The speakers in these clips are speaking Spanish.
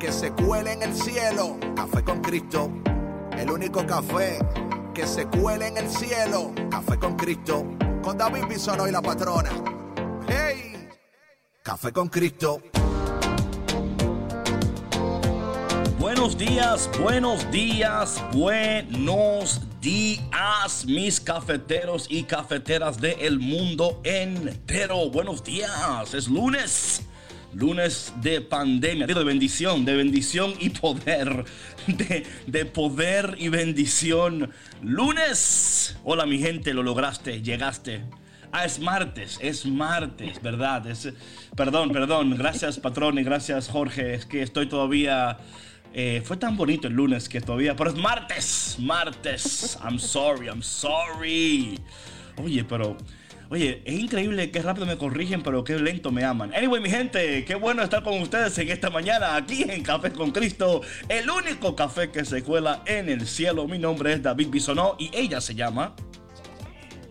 que se cuele en el cielo. Café con Cristo, el único café que se cuele en el cielo. Café con Cristo, con David Bisono y la patrona. ¡Hey! Café con Cristo. Buenos días, buenos días, buenos días, mis cafeteros y cafeteras del mundo entero. Buenos días, es lunes lunes de pandemia, de bendición, de bendición y poder, de, de, poder y bendición. Lunes, hola mi gente, lo lograste, llegaste. Ah, es martes, es martes, ¿verdad? Es, perdón, perdón, gracias patrón y gracias Jorge, es que estoy todavía... Eh, fue tan bonito el lunes que todavía, pero es martes, martes. I'm sorry, I'm sorry. Oye, pero Oye, es increíble qué rápido me corrigen, pero qué lento me aman. Anyway, mi gente, qué bueno estar con ustedes en esta mañana aquí en Café con Cristo, el único café que se cuela en el cielo. Mi nombre es David Bisonó y ella se llama.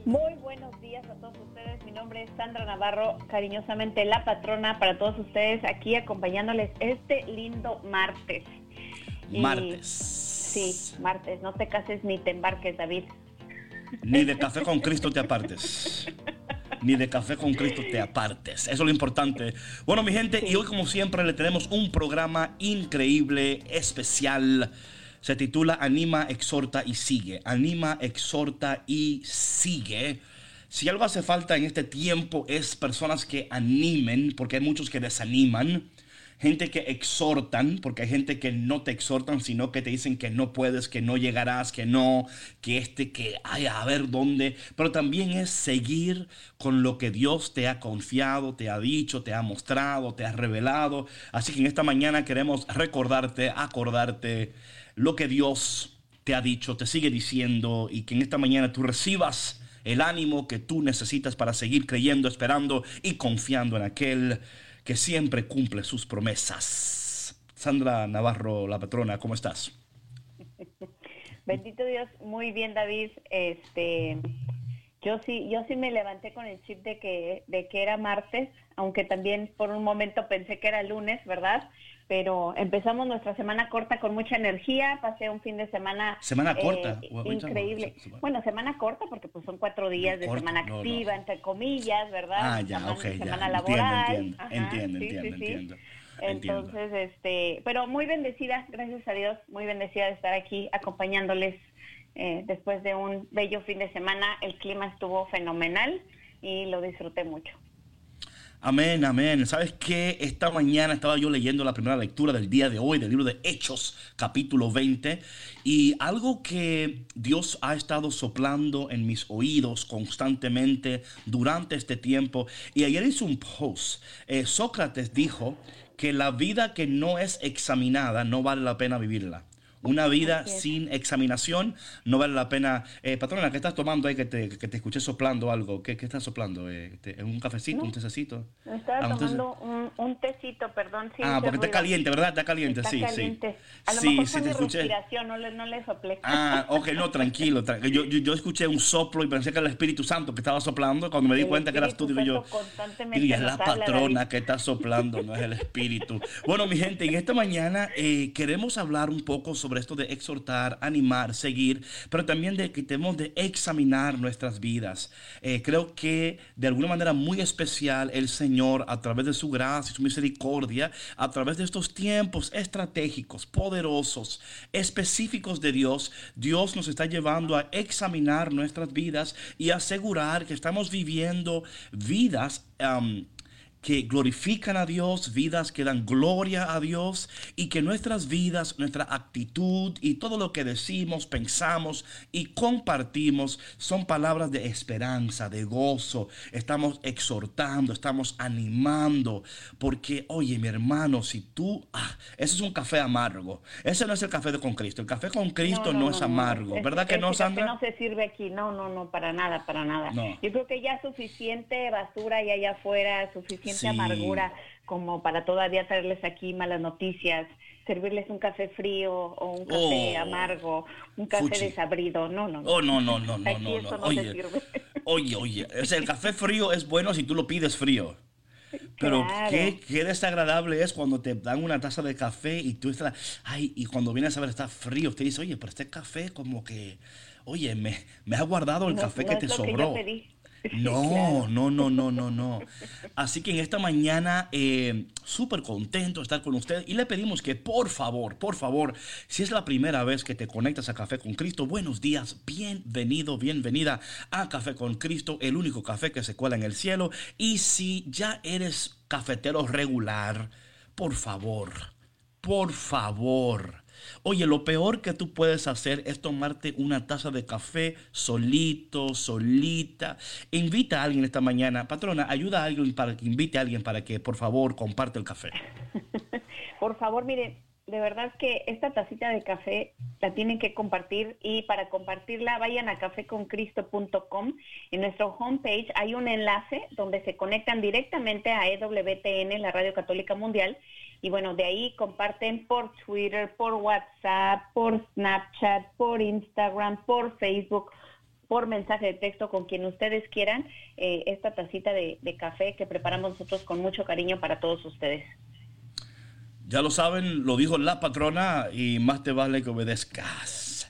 Muy buenos días a todos ustedes. Mi nombre es Sandra Navarro, cariñosamente la patrona para todos ustedes aquí acompañándoles este lindo martes. Martes. sí, martes. No te cases ni te embarques, David. Ni de café con Cristo te apartes. Ni de café con Cristo te apartes. Eso es lo importante. Bueno, mi gente, y hoy como siempre le tenemos un programa increíble, especial. Se titula Anima, exhorta y sigue. Anima, exhorta y sigue. Si algo hace falta en este tiempo es personas que animen, porque hay muchos que desaniman gente que exhortan, porque hay gente que no te exhortan, sino que te dicen que no puedes, que no llegarás, que no, que este, que ay, a ver dónde. Pero también es seguir con lo que Dios te ha confiado, te ha dicho, te ha mostrado, te ha revelado. Así que en esta mañana queremos recordarte, acordarte lo que Dios te ha dicho, te sigue diciendo y que en esta mañana tú recibas el ánimo que tú necesitas para seguir creyendo, esperando y confiando en aquel que siempre cumple sus promesas. Sandra Navarro, la patrona, ¿cómo estás? Bendito Dios, muy bien David. Este, yo sí, yo sí me levanté con el chip de que, de que era martes, aunque también por un momento pensé que era lunes, ¿verdad? Pero empezamos nuestra semana corta con mucha energía, pasé un fin de semana semana corta eh, increíble. Bueno, semana corta porque pues son cuatro días de semana activa entre comillas, ¿verdad? Ah, ya, semana, okay, semana laboral. Entiendo, entiendo, entiendo, Entonces, este, pero muy bendecida, gracias a Dios, muy bendecida de estar aquí acompañándoles eh, después de un bello fin de semana. El clima estuvo fenomenal y lo disfruté mucho. Amén, amén. ¿Sabes qué? Esta mañana estaba yo leyendo la primera lectura del día de hoy del libro de Hechos, capítulo 20, y algo que Dios ha estado soplando en mis oídos constantemente durante este tiempo. Y ayer hice un post. Eh, Sócrates dijo que la vida que no es examinada no vale la pena vivirla. Una vida sin examinación no vale la pena. Eh, patrona, ¿qué estás tomando ahí que te, que te escuché soplando algo? ¿Qué, qué estás soplando? Eh, ¿Un cafecito? ¿Un tececito? Estaba ah, tomando un, un, tecito, perdón. ah, porque está caliente, ¿verdad? Está caliente, está sí, caliente. sí. A lo sí, mejor sí, te escuché. respiración, no le, no le soplé. Ah, ok, no, tranquilo. Tra yo, yo, yo, escuché un soplo y pensé que era el Espíritu Santo que estaba soplando. Cuando me di el cuenta que eras tú, digo yo. Y es la patrona que está soplando, no es el Espíritu. bueno, mi gente, en esta mañana eh, queremos hablar un poco sobre esto de exhortar animar, seguir, pero también de que tenemos de examinar nuestras vidas. Eh, creo que de alguna manera muy especial el Señor, a través de su gracia y su misericordia, a través de estos tiempos estratégicos, poderosos, específicos de Dios, Dios nos está llevando a examinar nuestras vidas y asegurar que estamos viviendo vidas que glorifican a Dios, vidas que dan gloria a Dios y que nuestras vidas, nuestra actitud y todo lo que decimos, pensamos y compartimos son palabras de esperanza, de gozo. Estamos exhortando, estamos animando, porque oye mi hermano, si tú, ah, ese es un café amargo, ese no es el café de con Cristo, el café con Cristo no, es amargo, ¿verdad que no, Sandra? no se sirve aquí, no, no, no, para nada, para nada. Yo creo que ya suficiente basura hay allá afuera, suficiente amargura como para todavía traerles aquí malas noticias, servirles un café frío o un café oh, amargo, un café desabrido. No, no, no. Oh, no, no, no, no, no, Oye, oye, oye, el café frío es bueno si tú lo pides frío. Pero qué, qué, desagradable es cuando te dan una taza de café y tú estás, ay, y cuando vienes a ver está frío, te dice, oye, pero este café como que, oye, me, me ha guardado el café que te sobró. No, no, no, no, no, no. Así que en esta mañana, eh, súper contento de estar con ustedes y le pedimos que por favor, por favor, si es la primera vez que te conectas a Café con Cristo, buenos días, bienvenido, bienvenida a Café con Cristo, el único café que se cuela en el cielo. Y si ya eres cafetero regular, por favor, por favor Oye, lo peor que tú puedes hacer es tomarte una taza de café solito, solita. Invita a alguien esta mañana. Patrona, ayuda a alguien para que invite a alguien para que por favor comparte el café. por favor, miren, de verdad que esta tacita de café la tienen que compartir y para compartirla vayan a cafeconcristo.com. En nuestro homepage hay un enlace donde se conectan directamente a EWTN, la Radio Católica Mundial, y bueno, de ahí comparten por Twitter, por WhatsApp, por Snapchat, por Instagram, por Facebook, por mensaje de texto con quien ustedes quieran eh, esta tacita de, café que preparamos nosotros con mucho cariño para todos ustedes. Ya lo saben, lo dijo la patrona y más te vale que obedezcas.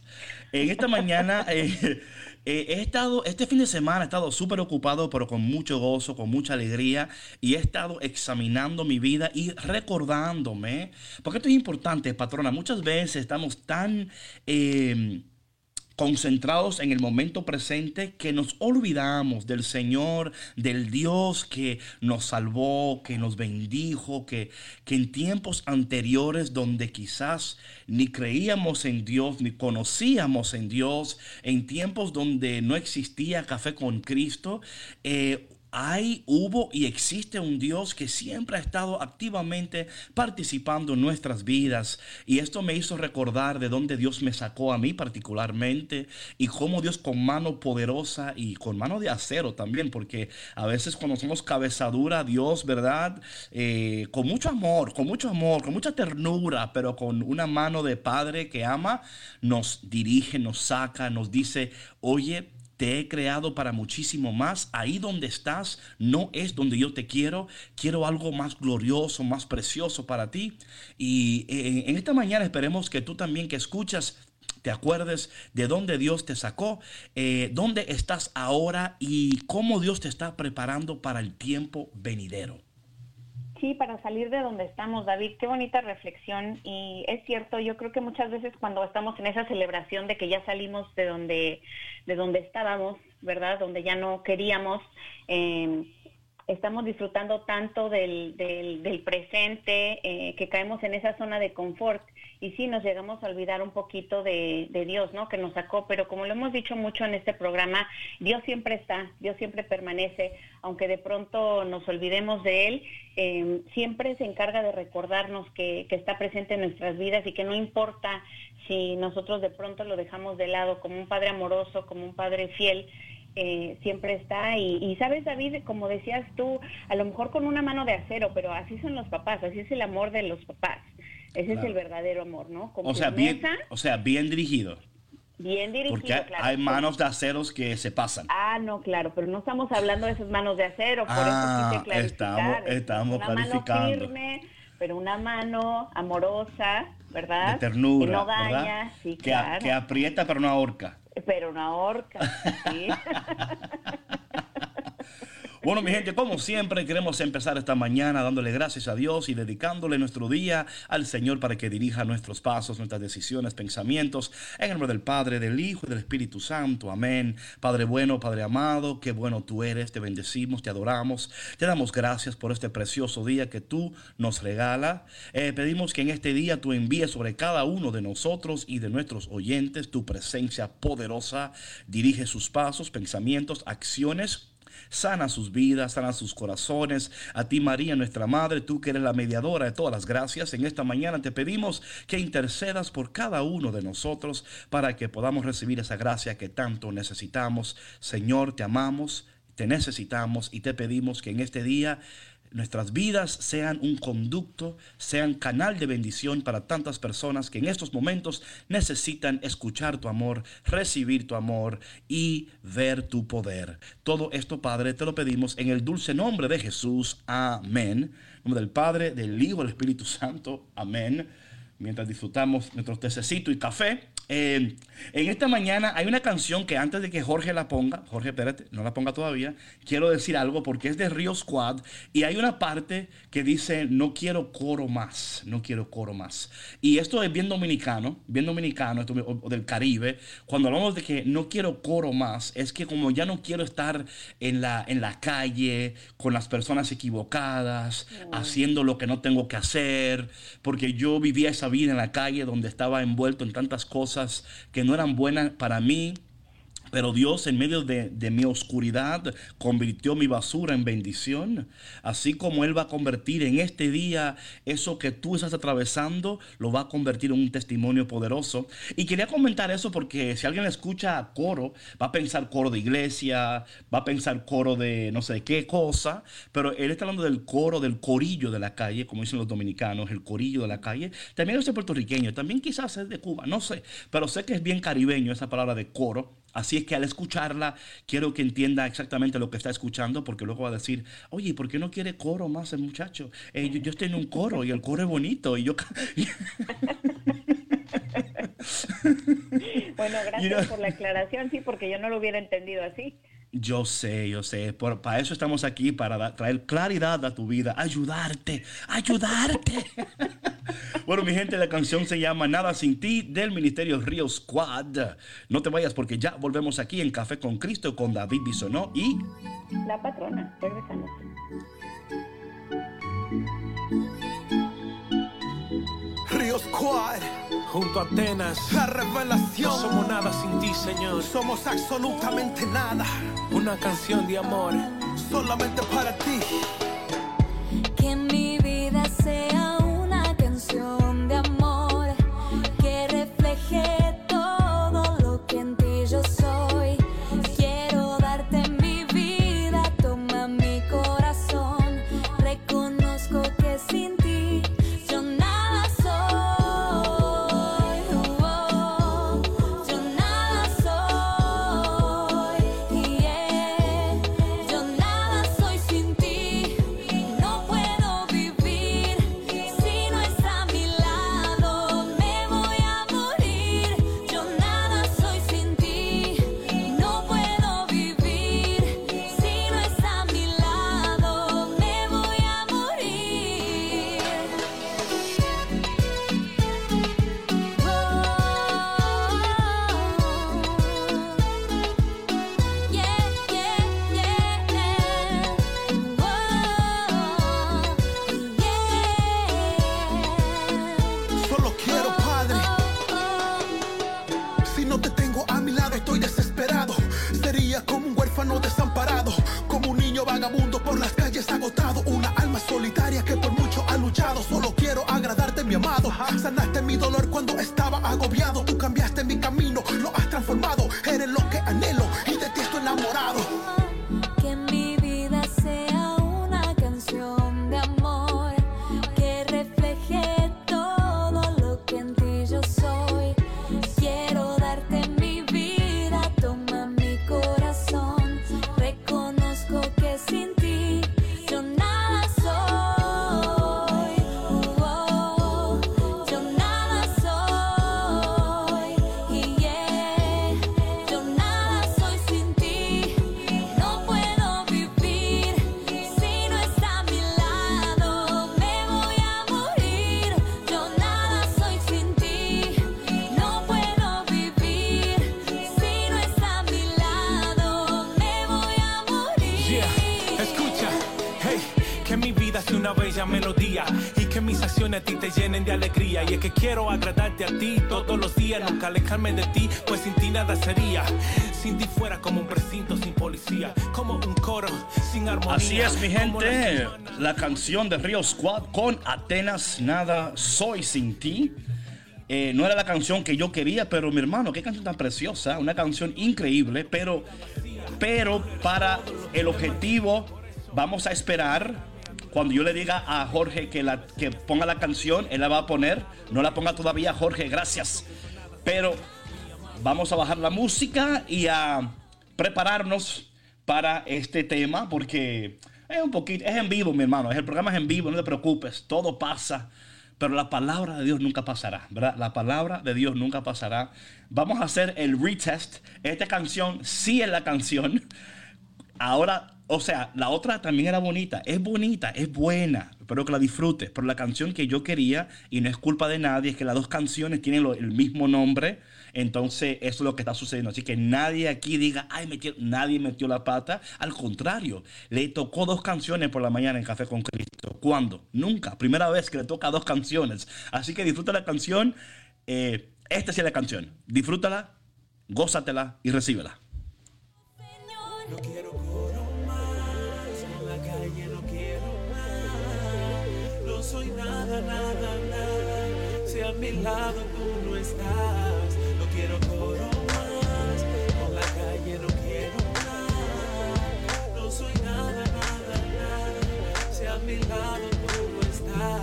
En esta mañana eh, eh, he estado, este fin de semana he estado súper ocupado, pero con mucho gozo, con mucha alegría, y he estado examinando mi vida y recordándome, porque esto es importante, patrona, muchas veces estamos tan... Eh, concentrados en el momento presente que nos olvidamos del Señor, del Dios que nos salvó, que nos bendijo, que, que en tiempos anteriores donde quizás ni creíamos en Dios, ni conocíamos en Dios, en tiempos donde no existía café con Cristo, eh, hay, hubo y existe un Dios que siempre ha estado activamente participando en nuestras vidas. Y esto me hizo recordar de dónde Dios me sacó a mí particularmente y cómo Dios con mano poderosa y con mano de acero también, porque a veces cuando somos cabezadura, Dios, ¿verdad? Eh, con mucho amor, con mucho amor, con mucha ternura, pero con una mano de Padre que ama, nos dirige, nos saca, nos dice, oye, te he creado para muchísimo más. Ahí donde estás no es donde yo te quiero. Quiero algo más glorioso, más precioso para ti. Y eh, en esta mañana esperemos que tú también que escuchas te acuerdes de dónde Dios te sacó, eh, dónde estás ahora y cómo Dios te está preparando para el tiempo venidero. Sí, para salir de donde estamos, David, qué bonita reflexión. Y es cierto, yo creo que muchas veces cuando estamos en esa celebración de que ya salimos de donde, de donde estábamos, ¿verdad? Donde ya no queríamos, eh, estamos disfrutando tanto del, del, presente eh, que caemos en esa zona de confort y sí nos llegamos a olvidar un poquito de, Dios, ¿no? Que nos sacó, pero como lo hemos dicho mucho en este programa, Dios siempre está, Dios siempre permanece, aunque de pronto nos olvidemos de Él, eh, siempre se encarga de recordarnos que, que está presente en nuestras vidas y que no importa si nosotros de pronto lo dejamos de lado como un Padre amoroso, como un Padre fiel, eh, siempre está. Y, sabes, David, como decías tú, a lo mejor con una mano de acero, pero así son los papás, así es el amor de los papás. Ese es el verdadero amor, ¿no? o, sea, bien, o sea, bien dirigido. Bien dirigido, Porque hay manos de aceros que se pasan. Ah, no, claro, pero no estamos hablando de esas manos de acero, por ah, eso quise Estamos, estamos una clarificando. Mano firme, pero una mano amorosa, ¿verdad? De ternura, que no daña, Sí, que, que aprieta pero no ahorca pero una horca, ¿sí? Bueno, mi gente, como siempre, queremos empezar esta mañana dándole gracias a Dios y dedicándole nuestro día al Señor para que dirija nuestros pasos, nuestras decisiones, pensamientos. En el nombre del Padre, del Hijo y del Espíritu Santo. Amén. Padre bueno, Padre amado, qué bueno tú eres. Te bendecimos, te adoramos. Te damos gracias por este precioso día que tú nos regala. Eh, pedimos que en este día tú envíes sobre cada uno de nosotros y de nuestros oyentes tu presencia poderosa. Dirige sus pasos, pensamientos, acciones sana sus vidas, sana sus corazones. A ti María, nuestra Madre, tú que eres la mediadora de todas las gracias, en esta mañana te pedimos que intercedas por cada uno de nosotros para que podamos recibir esa gracia que tanto necesitamos. Señor, te amamos, te necesitamos y te pedimos que en este día nuestras vidas sean un conducto, sean canal de bendición para tantas personas que en estos momentos necesitan escuchar tu amor, recibir tu amor y ver tu poder. Todo esto, Padre, te lo pedimos en el dulce nombre de Jesús. Amén. En nombre del Padre, del Hijo, del Espíritu Santo. Amén. Mientras disfrutamos nuestro tececito y café, eh, en esta mañana hay una canción que antes de que Jorge la ponga, Jorge, espérate, no la ponga todavía, quiero decir algo porque es de Rio Squad y hay una parte que dice, no quiero coro más, no quiero coro más. Y esto es bien dominicano, bien dominicano, esto, o del Caribe. Cuando hablamos de que no quiero coro más, es que como ya no quiero estar en la, en la calle con las personas equivocadas, haciendo lo que no tengo que hacer, porque yo vivía esa vida en la calle donde estaba envuelto en tantas cosas que no eran buenas para mí pero Dios en medio de, mi oscuridad convirtió mi basura en bendición. Así como Él va a convertir en este día eso que tú estás atravesando, lo va a convertir en un testimonio poderoso. Y quería comentar eso porque si alguien escucha coro, va a pensar coro de iglesia, va a pensar coro de no sé qué cosa. Pero Él está hablando del coro, del corillo de la calle, como dicen los dominicanos, el corillo de la calle. También es puertorriqueño, también quizás es de Cuba, no sé. Pero sé que es bien caribeño esa palabra de coro. Así es que al escucharla, quiero que entienda exactamente lo que está escuchando, porque luego va a decir, oye, ¿por qué no quiere coro más el muchacho? Eh, yo, estoy en un coro y el coro es bonito. Y yo... bueno, gracias por la aclaración, sí, porque yo no lo hubiera entendido así. Yo sé, yo sé. para eso estamos aquí, para traer claridad a tu vida, ayudarte, ayudarte. bueno, mi gente, la canción se llama Nada sin ti del Ministerio Río Squad. No te vayas porque ya volvemos aquí en Café con Cristo con David Bisonó y... La patrona, regresamos. Río Squad junto a Atenas. La revelación. No somos nada sin ti, Señor. Somos absolutamente nada. Una canción de amor. Solamente para ti. Eres lo que anhelo y de ti estoy enamorado. De ti, pues sin ti nada sería. Sin ti fuera como un precinto sin policía, como un coro sin armonía. Así es, mi gente. La canción de Río Squad con Atenas Nada Soy Sin Ti. Eh, no era la canción que yo quería, pero mi hermano, qué canción tan preciosa. Una canción increíble, pero, pero para el objetivo vamos a esperar. Cuando yo le diga a Jorge que, la, que ponga la canción, él la va a poner. No la ponga todavía, Jorge, gracias. Pero vamos a bajar la música y a prepararnos para este tema porque es un poquito, es en vivo, mi hermano, el programa es en vivo, no te preocupes, todo pasa, pero la palabra de Dios nunca pasará, ¿verdad? La palabra de Dios nunca pasará. Vamos a hacer el retest. Esta canción sí es la canción. Ahora, o sea, la otra también era bonita. Es bonita, es buena. Espero que la disfrutes. Pero la canción que yo quería, y no es culpa de nadie, es que las dos canciones tienen el mismo nombre. Entonces, eso es lo que está sucediendo. Así que nadie aquí diga, ay, metió, nadie metió la pata. Al contrario, le tocó dos canciones por la mañana en Café con Cristo. ¿Cuándo? Nunca. Primera vez que le toca dos canciones. Así que disfruta la canción. Eh, esta es la canción. Disfrútala, gózatela y recíbela. Mi lado tú no estás, no quiero coro más. En la calle no quiero más. No soy nada, nada, nada. Si a mi lado tú no estás.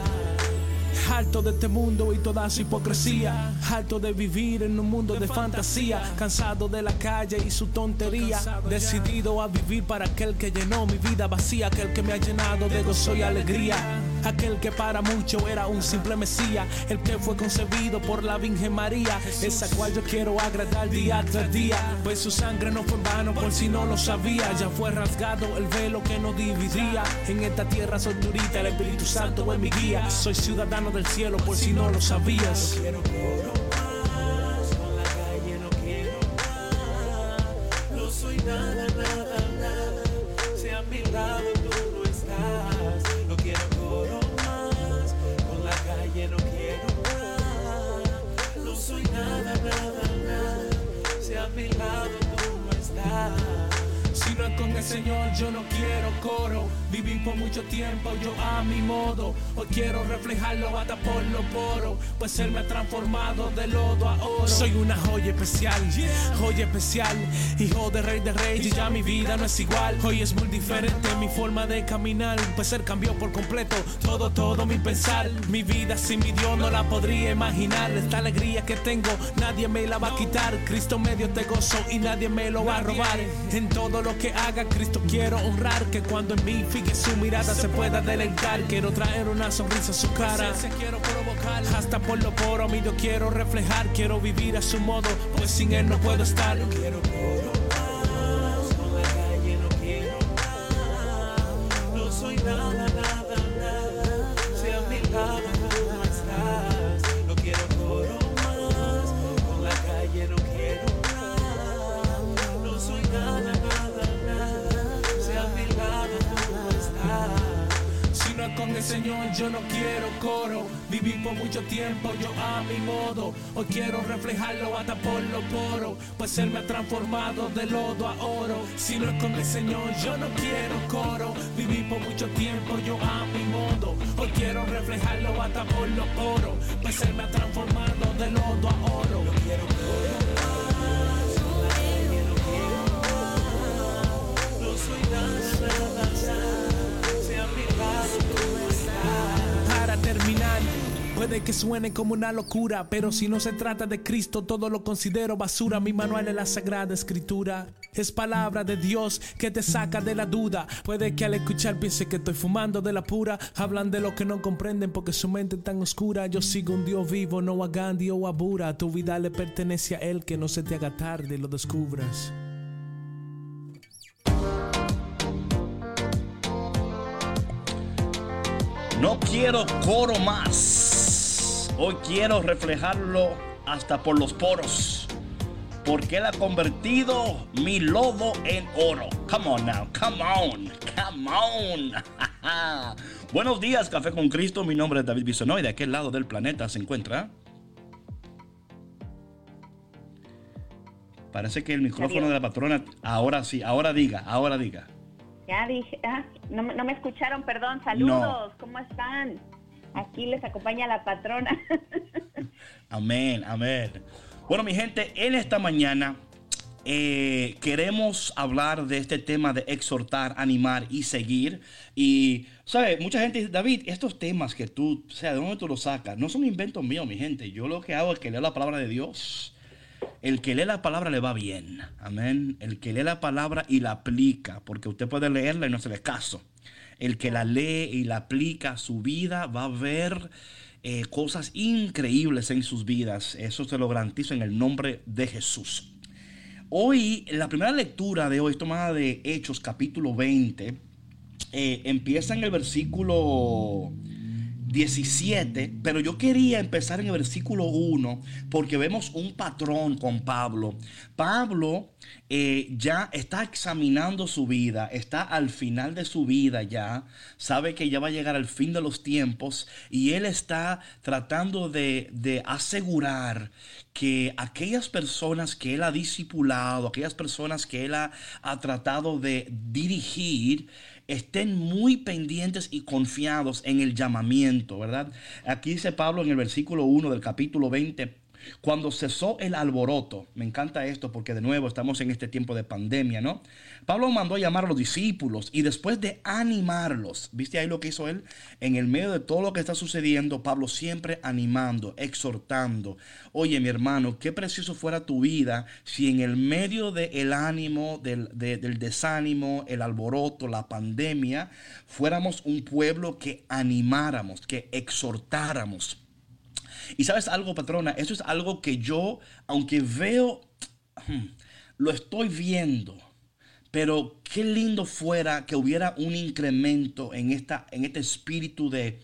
Harto de este mundo y toda su hipocresía. Harto de vivir en un mundo de fantasía. Cansado de la calle y su tontería. Decidido a vivir para aquel que llenó mi vida vacía. Aquel que me ha llenado de gozo y alegría. Aquel que para mucho era un simple mesía. El que fue concebido por la Virgen María. Esa cual yo quiero agradar día tras día. Pues su sangre no fue en vano por si no lo sabía. Ya fue rasgado el velo que nos dividía. En esta tierra soy el Espíritu Santo es mi guía. Soy ciudadano del cielo por si no lo sabías. A mi lado tú no estás. No es con el Señor, yo no quiero coro. Viví por mucho tiempo, yo a mi modo. Hoy quiero reflejarlo hasta por los poros. Pues Él me ha transformado de lodo a oro. Soy una joya especial, joya especial. Hijo de rey de reyes, ya mi vida no es igual. Hoy es muy diferente mi forma de caminar. Pues Él cambió por completo todo, todo mi pensar. Mi vida sin mi Dios no la podría imaginar. Esta alegría que tengo, nadie me la va a quitar. Cristo me dio este gozo y nadie me lo va a robar. En todo lo que haga, Cristo quiero honrar. Que cuando en mí fije su mirada se pueda deleitar. Quiero traer una sonrisa a su cara. quiero provocar. Hasta por lo poro, mi Dios quiero reflejar. Quiero vivir a su modo, pues sin él no puedo estar. Quiero Señor, yo no quiero coro. Viví por mucho tiempo, yo a mi modo. Hoy quiero reflejarlo hasta por los poros. Pues Él me ha transformado de lodo a oro. Si no es con el Señor, yo no quiero coro. Viví por mucho tiempo, yo a mi modo. Hoy quiero reflejarlo hasta por los poros. Pues Él me ha transformado de lodo a oro. Puede que suene como una locura, pero si no se trata de Cristo, todo lo considero basura. Mi manual es la sagrada escritura. Es palabra de Dios que te saca de la duda. Puede que al escuchar piense que estoy fumando de la pura. Hablan de lo que no comprenden porque su mente es tan oscura. Yo sigo un Dios vivo, no a Gandhi o a Bura. Tu vida le pertenece a Él, que no se te haga tarde y lo descubras. No quiero coro más. Hoy quiero reflejarlo hasta por los poros. Porque él ha convertido mi lodo en oro. Come on now, come on, come on. Buenos días, Café con Cristo. Mi nombre es David Bisonó y de aquel lado del planeta se encuentra. Parece que el micrófono de la patrona. Ahora sí, ahora diga, ahora diga. Ya dije, ah, no, me- no me escucharon, perdón. Saludos, ¿cómo están? Aquí les acompaña la patrona. Amén, amén. Bueno, mi gente, en esta mañana eh, queremos hablar de este tema de exhortar, animar y seguir. Y, ¿sabes? Mucha gente dice, David, estos temas que tú, o sea, ¿de dónde tú los sacas? No son inventos míos, mi gente. Yo lo que hago es que leo la palabra de Dios. El que lee la palabra le va bien. Amén. El que lee la palabra y la aplica, porque usted puede leerla y no se le caso. El que la lee y la aplica a su vida va a ver eh, cosas increíbles en sus vidas. Eso se lo garantizo en el nombre de Jesús. Hoy, la primera lectura de hoy tomada de Hechos capítulo 20. Eh, empieza en el versículo 17, pero yo quería empezar en el versículo 1 porque vemos un patrón con Pablo. Pablo eh, ya está examinando su vida, está al final de su vida ya, sabe que ya va a llegar al fin de los tiempos y él está tratando de, de asegurar que aquellas personas que él ha discipulado, aquellas personas que él ha, ha tratado de dirigir, estén muy pendientes y confiados en el llamamiento, ¿verdad? Aquí dice Pablo en el versículo 1 del capítulo 20. Cuando cesó el alboroto, me encanta esto porque de nuevo estamos en este tiempo de pandemia, ¿no? Pablo mandó a llamar a los discípulos y después de animarlos, ¿viste ahí lo que hizo él? En el medio de todo lo que está sucediendo, Pablo siempre animando, exhortando. Oye, mi hermano, qué precioso fuera tu vida si en el medio del ánimo, del, de- del desánimo, el alboroto, la pandemia, fuéramos un pueblo que animáramos, que exhortáramos. Y sabes algo, patrona, eso es algo que yo, aunque veo, hmm, lo estoy viendo, pero qué lindo fuera que hubiera un incremento en, esta, en este espíritu de,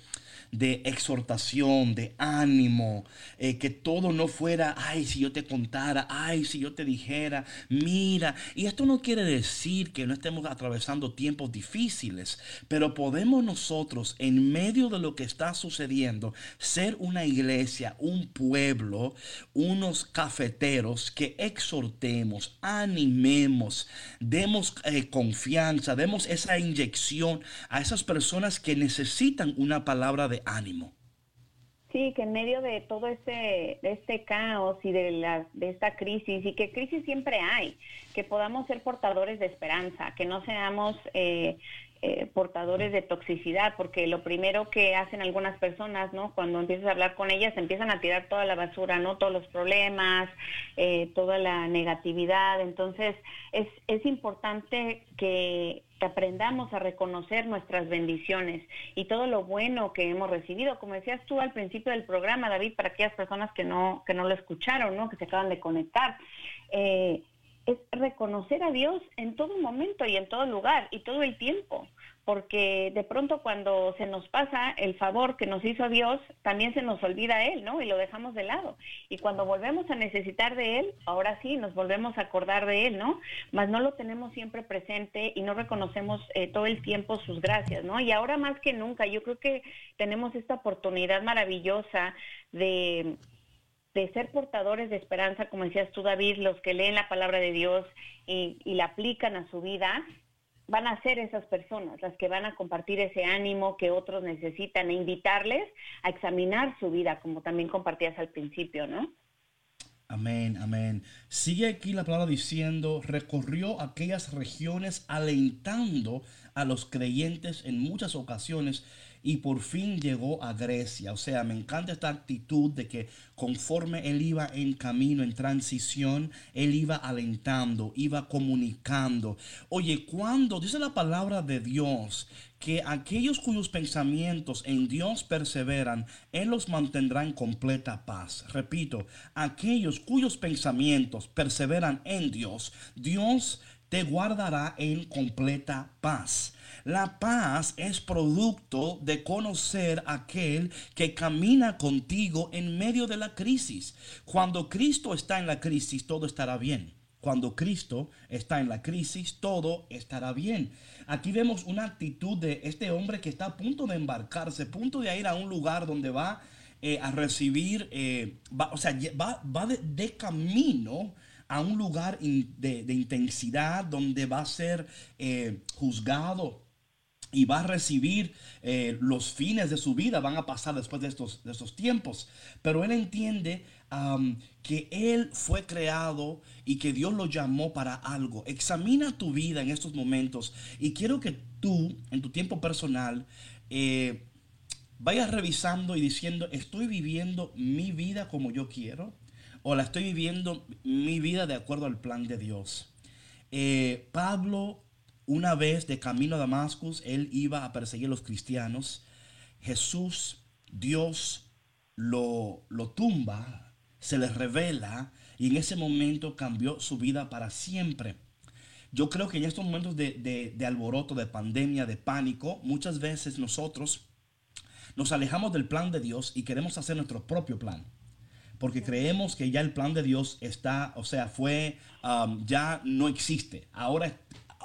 de exhortación, de ánimo, eh, que todo no fuera, ay, si yo te contara, ay, si yo te dijera, mira. Y esto no quiere decir que no estemos atravesando tiempos difíciles, pero podemos nosotros, en medio de lo que está sucediendo, ser una iglesia, un pueblo, unos cafeteros que exhortemos, animemos, demos eh, confianza, demos esa inyección a esas personas que necesitan una palabra de ánimo. Sí, que en medio de todo este, de este caos y de, la, de esta crisis, y que crisis siempre hay, que podamos ser portadores de esperanza, que no seamos eh, eh, portadores de toxicidad, porque lo primero que hacen algunas personas, ¿no? Cuando empiezas a hablar con ellas, empiezan a tirar toda la basura, ¿no? Todos los problemas, eh, toda la negatividad. Entonces, es, es importante que, aprendamos a reconocer nuestras bendiciones y todo lo bueno que hemos recibido. Como decías tú al principio del programa, David, para aquellas personas que no, que no lo escucharon, ¿no? Que se acaban de conectar. Eh, es reconocer a Dios en todo momento y en todo lugar y todo el tiempo, porque de pronto cuando se nos pasa el favor que nos hizo Dios, también se nos olvida Él, ¿no? Y lo dejamos de lado. Y cuando volvemos a necesitar de Él, ahora sí, nos volvemos a acordar de Él, ¿no? Mas no lo tenemos siempre presente y no reconocemos eh, todo el tiempo sus gracias, ¿no? Y ahora más que nunca, yo creo que tenemos esta oportunidad maravillosa de de ser portadores de esperanza, como decías tú, David, los que leen la palabra de Dios y, la aplican a su vida, van a ser esas personas, las que van a compartir ese ánimo que otros necesitan e invitarles a examinar su vida, como también compartías al principio, ¿no? Amén, amén. Sigue aquí la palabra diciendo, recorrió aquellas regiones alentando a los creyentes en muchas ocasiones y por fin llegó a Grecia. O sea, me encanta esta actitud de que conforme él iba en camino, en transición, él iba alentando, iba comunicando. Oye, cuando dice la palabra de Dios que aquellos cuyos pensamientos en Dios perseveran, Él los mantendrá en completa paz. Repito, aquellos cuyos pensamientos perseveran en Dios, Dios te guardará en completa paz. La paz es producto de conocer a aquel que camina contigo en medio de la crisis. Cuando Cristo está en la crisis, todo estará bien. Cuando Cristo está en la crisis, todo estará bien. Aquí vemos una actitud de este hombre que está a punto de embarcarse, a punto de ir a un lugar donde va eh, a recibir, eh, o sea, va, va de, camino a un lugar de, intensidad donde va a ser eh, juzgado y va a recibir los fines de su vida, van a pasar después de estos, de estos tiempos. Pero él entiende que Él fue creado y que Dios lo llamó para algo. Examina tu vida en estos momentos y quiero que tú, en tu tiempo personal, eh, vayas revisando y diciendo, ¿estoy viviendo mi vida como yo quiero? ¿O la estoy viviendo mi vida de acuerdo al plan de Dios? Eh, Pablo, una vez de camino a Damascus, él iba a perseguir a los cristianos. Jesús, Dios, lo, lo tumba, se les revela y en ese momento cambió su vida para siempre. Yo creo que en estos momentos de, alboroto, de pandemia, de pánico, muchas veces nosotros nos alejamos del plan de Dios y queremos hacer nuestro propio plan. Porque creemos que ya el plan de Dios está, o sea, fue, um, ya no existe. Ahora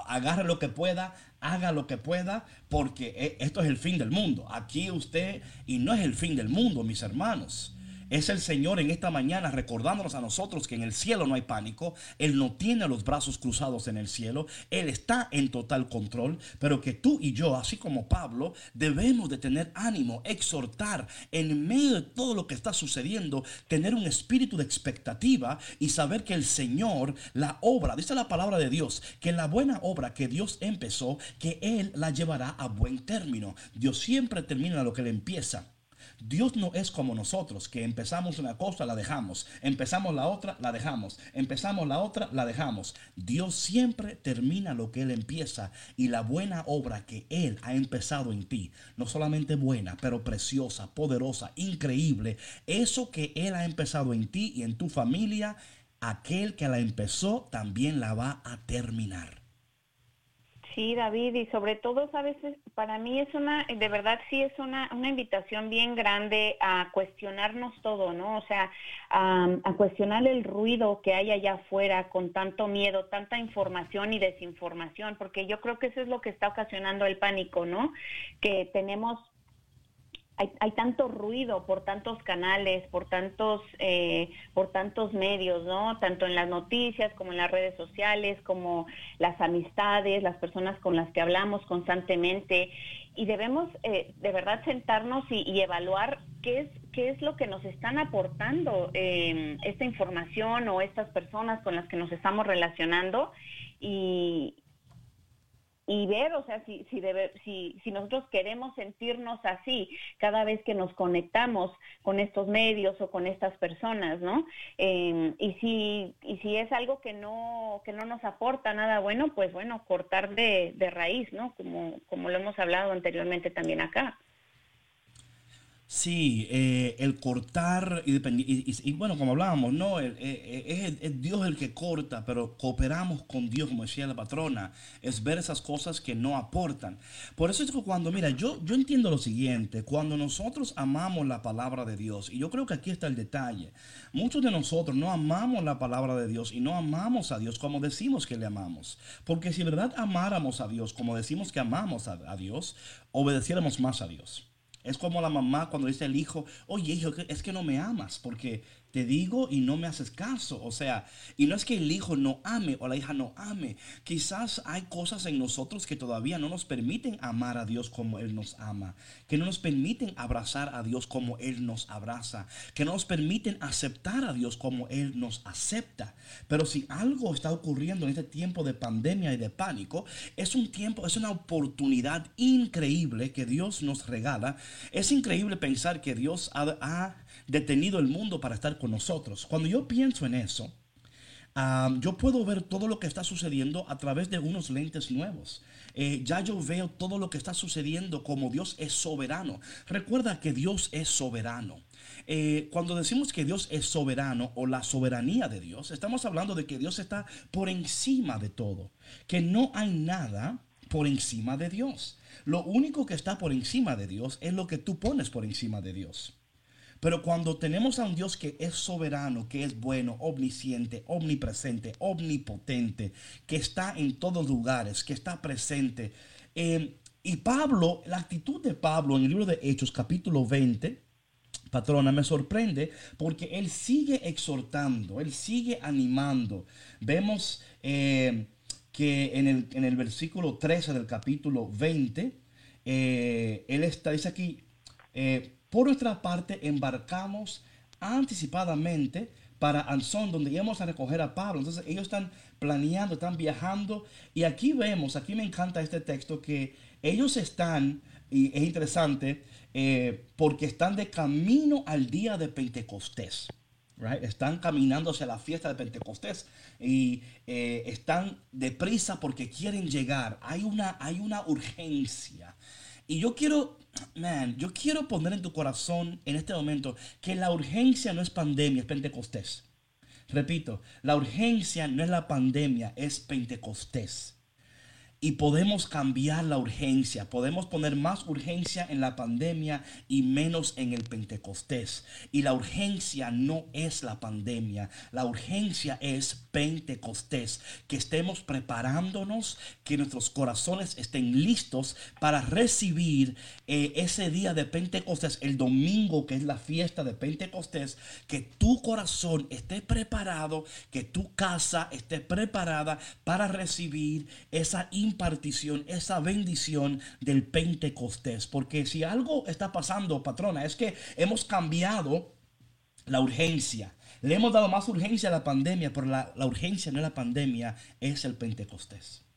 agarre lo que pueda, haga lo que pueda, porque eh, esto es el fin del mundo. Aquí usted, y no es el fin del mundo, mis hermanos. Es el Señor en esta mañana recordándonos a nosotros que en el cielo no hay pánico. Él no tiene los brazos cruzados en el cielo. Él está en total control. Pero que tú y yo, así como Pablo, debemos de tener ánimo, exhortar en medio de todo lo que está sucediendo, tener un espíritu de expectativa y saber que el Señor, la obra, dice la palabra de Dios, que la buena obra que Dios empezó, que Él la llevará a buen término. Dios siempre termina lo que le empieza. Dios no es como nosotros, que empezamos una cosa, la dejamos, empezamos la otra, la dejamos, empezamos la otra, la dejamos. Dios siempre termina lo que Él empieza y la buena obra que Él ha empezado en ti, no solamente buena, pero preciosa, poderosa, increíble, eso que Él ha empezado en ti y en tu familia, aquel que la empezó también la va a terminar. Sí, David, y sobre todo, sabes, para mí es una, de verdad sí es una, una invitación bien grande a cuestionarnos todo, ¿no? O sea, a, a, cuestionar el ruido que hay allá afuera con tanto miedo, tanta información y desinformación, porque yo creo que eso es lo que está ocasionando el pánico, ¿no? Que tenemos hay, tanto ruido por tantos canales, por tantos, eh, por tantos medios, ¿no? Tanto en las noticias como en las redes sociales, como las amistades, las personas con las que hablamos constantemente. Y debemos eh, de verdad sentarnos y, evaluar qué es, qué es lo que nos están aportando eh, esta información o estas personas con las que nos estamos relacionando y, y ver, o sea, si, si, debe, si, si nosotros queremos sentirnos así cada vez que nos conectamos con estos medios o con estas personas, ¿no? Em, y, si, y si es algo que no, que no nos aporta nada bueno, pues bueno, cortar de, de raíz, ¿no? Como, como lo hemos hablado anteriormente también acá. Sí, eh, el cortar y, y, bueno, como hablábamos, no, eh, eh, es, Dios el que corta, pero cooperamos con Dios, como decía la patrona, es ver esas cosas que no aportan. Por eso es que cuando, mira, yo, yo entiendo lo siguiente, cuando nosotros amamos la palabra de Dios, y yo creo que aquí está el detalle, muchos de nosotros no amamos la palabra de Dios y no amamos a Dios como decimos que le amamos, porque si verdad amáramos a Dios como decimos que amamos a, a Dios, obedeciéramos más a Dios. Es como la mamá cuando dice al hijo, oye hijo, es que no me amas porque te digo y no me haces caso. O sea, y no es que el hijo no ame o la hija no ame. Quizás hay cosas en nosotros que todavía no nos permiten amar a Dios como Él nos ama. Que no nos permiten abrazar a Dios como Él nos abraza. Que no nos permiten aceptar a Dios como Él nos acepta. Pero si algo está ocurriendo en este tiempo de pandemia y de pánico, es un tiempo, es una oportunidad increíble que Dios nos regala. Es increíble pensar que Dios ha detenido el mundo para estar con nosotros. Cuando yo pienso en eso, yo puedo ver todo lo que está sucediendo a través de unos lentes nuevos. Eh, ya yo veo todo lo que está sucediendo como Dios es soberano. Recuerda que Dios es soberano. Eh, cuando decimos que Dios es soberano o la soberanía de Dios, estamos hablando de que Dios está por encima de todo, que no hay nada por encima de Dios. Lo único que está por encima de Dios es lo que tú pones por encima de Dios. Pero cuando tenemos a un Dios que es soberano, que es bueno, omnisciente, omnipresente, omnipotente, que está en todos lugares, que está presente. eh, y Pablo, la actitud de Pablo en el libro de Hechos capítulo 20, patrona, me sorprende porque él sigue exhortando, él sigue animando. Vemos eh, que en el, en el versículo 13 del capítulo 20, eh, él está, dice aquí, por nuestra parte embarcamos anticipadamente para Anzón, donde íbamos a recoger a Pablo. Entonces ellos están planeando, están viajando. Y aquí vemos, aquí me encanta este texto, que ellos están, y es interesante, eh, porque están de camino al día de Pentecostés. Right? Están caminando hacia la fiesta de Pentecostés y eh, están deprisa porque quieren llegar. Hay una, hay una urgencia. Y yo quiero, man, yo quiero poner en tu corazón en este momento que la urgencia no es pandemia, es Pentecostés. Repito, la urgencia no es la pandemia, es Pentecostés. Y podemos cambiar la urgencia, podemos poner más urgencia en la pandemia y menos en el Pentecostés. Y la urgencia no es la pandemia, la urgencia es Pentecostés. Que estemos preparándonos, que nuestros corazones estén listos para recibir eh, ese día de Pentecostés, el domingo que es la fiesta de Pentecostés. Que tu corazón esté preparado, que tu casa esté preparada para recibir esa impartición, esa bendición del Pentecostés. Porque si algo está pasando, patrona, es que hemos cambiado la urgencia. Le hemos dado más urgencia a la pandemia, pero la, la urgencia no es la pandemia, es el Pentecostés.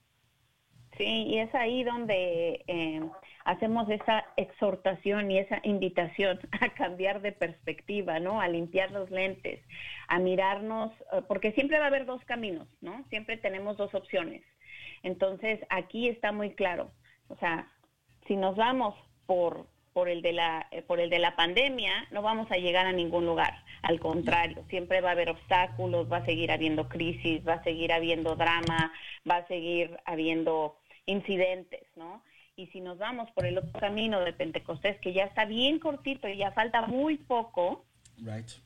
Sí, y es ahí donde eh, hacemos esa exhortación y esa invitación a cambiar de perspectiva, ¿no? A limpiar los lentes, a mirarnos, eh, porque siempre va a haber dos caminos, ¿no? Siempre tenemos dos opciones. Entonces, aquí está muy claro. O sea, si nos vamos por, por, el, de la, eh, por el de la pandemia, no vamos a llegar a ningún lugar. Al contrario, siempre va a haber obstáculos, va a seguir habiendo crisis, va a seguir habiendo drama, va a seguir habiendo incidentes, ¿no? Y si nos vamos por el otro camino de Pentecostés, que ya está bien cortito y ya falta muy poco, Right.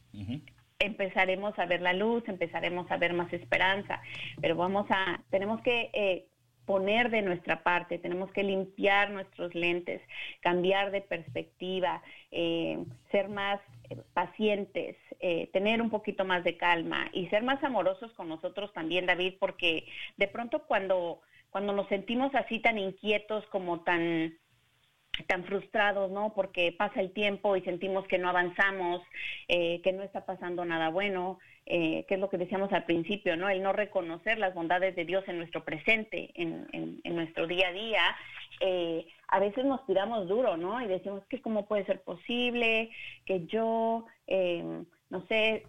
Empezaremos a ver la luz, empezaremos a ver más esperanza, pero vamos a, tenemos que eh, poner de nuestra parte, tenemos que limpiar nuestros lentes, cambiar de perspectiva, eh, ser más eh, pacientes, eh, tener un poquito más de calma y ser más amorosos con nosotros también, David, porque de pronto cuando, cuando nos sentimos así tan inquietos como tan tan frustrados, ¿no? Porque pasa el tiempo y sentimos que no avanzamos, eh, que no está pasando nada bueno, eh, que es lo que decíamos al principio, ¿no? El no reconocer las bondades de Dios en nuestro presente, en, en- en nuestro día a día. eh, a veces nos tiramos duro, ¿no? Y decimos que cómo puede ser posible que yo, eh, no sé,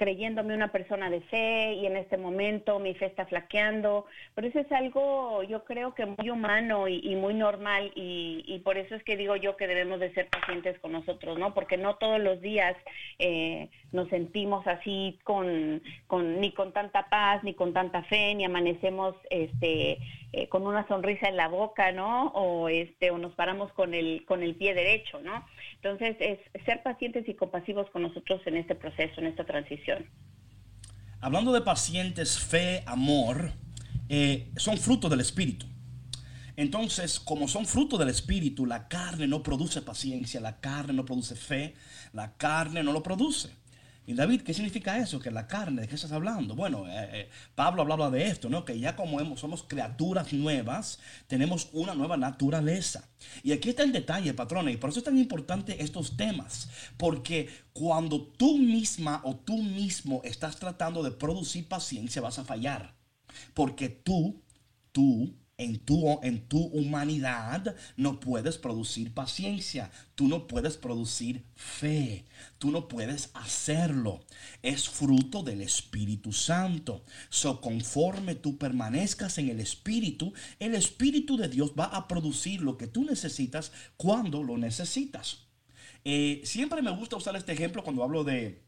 creyéndome una persona de fe y en este momento mi fe está flaqueando, pero eso es algo yo creo que muy humano y, y muy normal y, y por eso es que digo yo que debemos de ser pacientes con nosotros, ¿no? Porque no todos los días eh, nos sentimos así con, con ni con tanta paz, ni con tanta fe, ni amanecemos este eh, con una sonrisa en la boca, ¿no? O este o nos paramos con el con el pie derecho, ¿no? Entonces es ser pacientes y compasivos con nosotros en este proceso, en esta transición. Hablando de pacientes, fe, amor, eh, son frutos del Espíritu. Entonces, como son frutos del Espíritu, la carne no produce paciencia, la carne no produce fe, la carne no lo produce. Y David, ¿qué significa eso? Que la carne, ¿de qué estás hablando? Bueno, eh, eh, Pablo hablaba de esto, ¿no? Que ya como hemos, somos criaturas nuevas, tenemos una nueva naturaleza. Y aquí está el detalle, patrona, y por eso es tan importante estos temas. Porque cuando tú misma o tú mismo estás tratando de producir paciencia, vas a fallar. Porque tú, tú, en tu, en tu humanidad no puedes producir paciencia, tú no puedes producir fe, tú no puedes hacerlo. Es fruto del Espíritu Santo. So, conforme tú permanezcas en el Espíritu, el Espíritu de Dios va a producir lo que tú necesitas cuando lo necesitas. Eh, siempre me gusta usar este ejemplo cuando hablo de,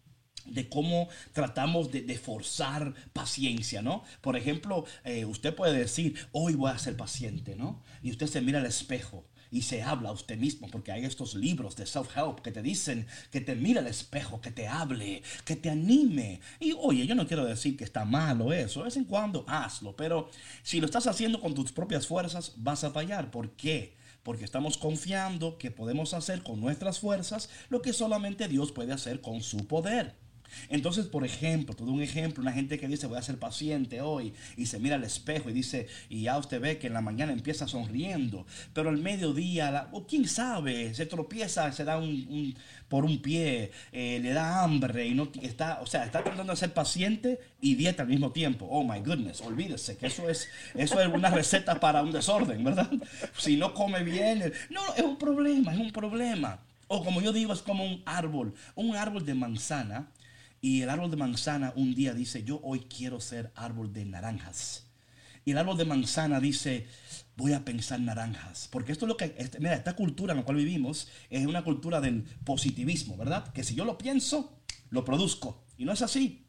de cómo tratamos de, forzar paciencia, ¿no? Por ejemplo, eh, usted puede decir, hoy voy a ser paciente, ¿no? Y usted se mira al espejo y se habla a usted mismo, porque hay estos libros de self-help que te dicen que te mire al espejo, que te hable, que te anime. Y oye, yo no quiero decir que está malo eso, de vez en cuando hazlo, pero si lo estás haciendo con tus propias fuerzas, vas a fallar. ¿Por qué? Porque estamos confiando que podemos hacer con nuestras fuerzas lo que solamente Dios puede hacer con su poder. Entonces, por ejemplo, todo un ejemplo, una gente que dice voy a ser paciente hoy y se mira al espejo y dice, y ya usted ve que en la mañana empieza sonriendo, pero al mediodía, o quién sabe, se tropieza, se da un, por un pie, eh, le da hambre y no está, o sea, está tratando de ser paciente y dieta al mismo tiempo. Oh my goodness, olvídese que eso es, eso es una receta para un desorden, ¿verdad? Si no come bien, no, es un problema, es un problema. O como yo digo, es como un árbol, un árbol de manzana y el árbol de manzana un día dice, yo hoy quiero ser árbol de naranjas. Y el árbol de manzana dice, voy a pensar naranjas. Porque esto es lo que, este, mira, esta cultura en la cual vivimos es una cultura del positivismo, ¿verdad? Que si yo lo pienso, lo produzco. Y no es así.